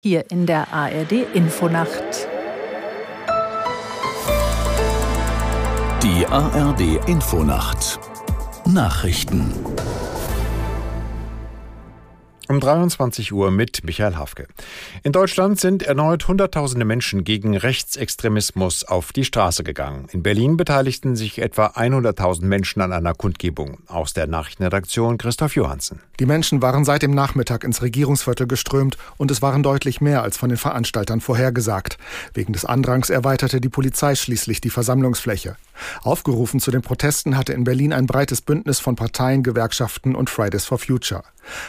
Hier in der ARD Infonacht. Die ARD Infonacht Nachrichten um 23 Uhr mit Michael Hafke. In Deutschland sind erneut Hunderttausende Menschen gegen Rechtsextremismus auf die Straße gegangen. In Berlin beteiligten sich etwa 100.000 Menschen an einer Kundgebung. Aus der Nachrichtenredaktion Christoph Johansen. Die Menschen waren seit dem Nachmittag ins Regierungsviertel geströmt und es waren deutlich mehr als von den Veranstaltern vorhergesagt. Wegen des Andrangs erweiterte die Polizei schließlich die Versammlungsfläche. Aufgerufen zu den Protesten hatte in Berlin ein breites Bündnis von Parteien, Gewerkschaften und Fridays for Future.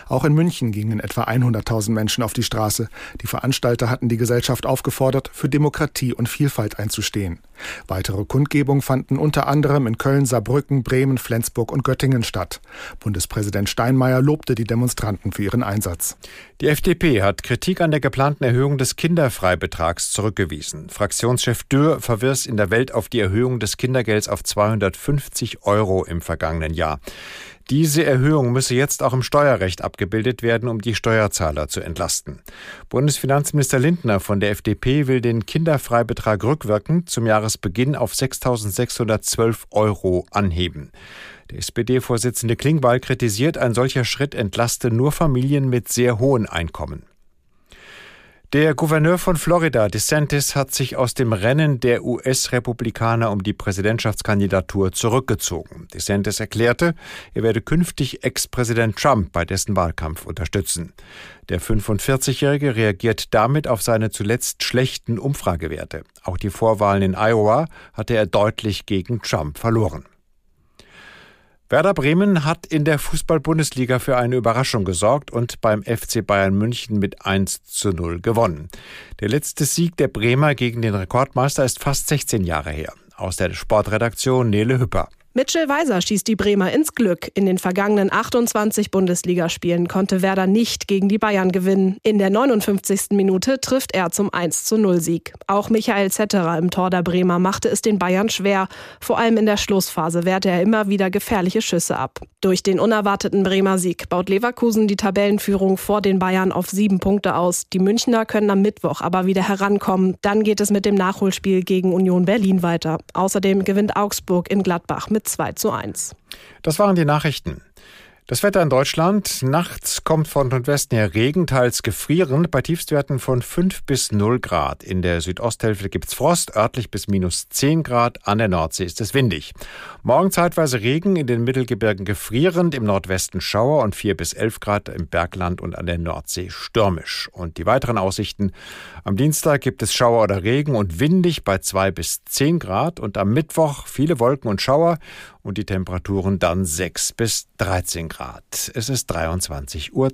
Auch in München gingen etwa 100.000 Menschen auf die Straße. Die Veranstalter hatten die Gesellschaft aufgefordert, für Demokratie und Vielfalt einzustehen. Weitere Kundgebungen fanden unter anderem in Köln, Saarbrücken, Bremen, Flensburg und Göttingen statt. Bundespräsident Steinmeier lobte die Demonstranten für ihren Einsatz. Die FDP hat Kritik an der geplanten Erhöhung des Kinderfreibetrags zurückgewiesen. Fraktionschef Dürr verwirs in der Welt auf die Erhöhung des Kindergelds auf 250 Euro im vergangenen Jahr. Diese Erhöhung müsse jetzt auch im Steuerrecht abgebildet werden, um die Steuerzahler zu entlasten. Bundesfinanzminister Lindner von der FDP will den Kinderfreibetrag rückwirkend zum Jahresbeginn auf 6.612 Euro anheben. Der SPD-Vorsitzende Klingbeil kritisiert, ein solcher Schritt entlaste nur Familien mit sehr hohen Einkommen. Der Gouverneur von Florida, DeSantis, hat sich aus dem Rennen der US-Republikaner um die Präsidentschaftskandidatur zurückgezogen. DeSantis erklärte, er werde künftig Ex-Präsident Trump bei dessen Wahlkampf unterstützen. Der 45-Jährige reagiert damit auf seine zuletzt schlechten Umfragewerte. Auch die Vorwahlen in Iowa hatte er deutlich gegen Trump verloren. Werder Bremen hat in der Fußball-Bundesliga für eine Überraschung gesorgt und beim FC Bayern München mit 1 zu 0 gewonnen. Der letzte Sieg der Bremer gegen den Rekordmeister ist fast 16 Jahre her. Aus der Sportredaktion Nele Hüpper. Mitchell Weiser schießt die Bremer ins Glück. In den vergangenen 28 Bundesligaspielen konnte Werder nicht gegen die Bayern gewinnen. In der 59. Minute trifft er zum 1 zu 0 Sieg. Auch Michael Zetterer im Tor der Bremer machte es den Bayern schwer. Vor allem in der Schlussphase wehrte er immer wieder gefährliche Schüsse ab. Durch den unerwarteten Bremer Sieg baut Leverkusen die Tabellenführung vor den Bayern auf sieben Punkte aus. Die Münchner können am Mittwoch aber wieder herankommen. Dann geht es mit dem Nachholspiel gegen Union Berlin weiter. Außerdem gewinnt Augsburg in Gladbach mit mit 2 zu 1. Das waren die Nachrichten. Das Wetter in Deutschland. Nachts kommt von Nordwesten her Regen, teils gefrierend, bei Tiefstwerten von 5 bis 0 Grad. In der Südosthälfte gibt es Frost, örtlich bis minus 10 Grad. An der Nordsee ist es windig. Morgen zeitweise Regen, in den Mittelgebirgen gefrierend, im Nordwesten Schauer und 4 bis 11 Grad im Bergland und an der Nordsee stürmisch. Und die weiteren Aussichten. Am Dienstag gibt es Schauer oder Regen und windig bei 2 bis 10 Grad und am Mittwoch viele Wolken und Schauer und die Temperaturen dann 6 bis 13 Grad. Es ist 23.03 Uhr.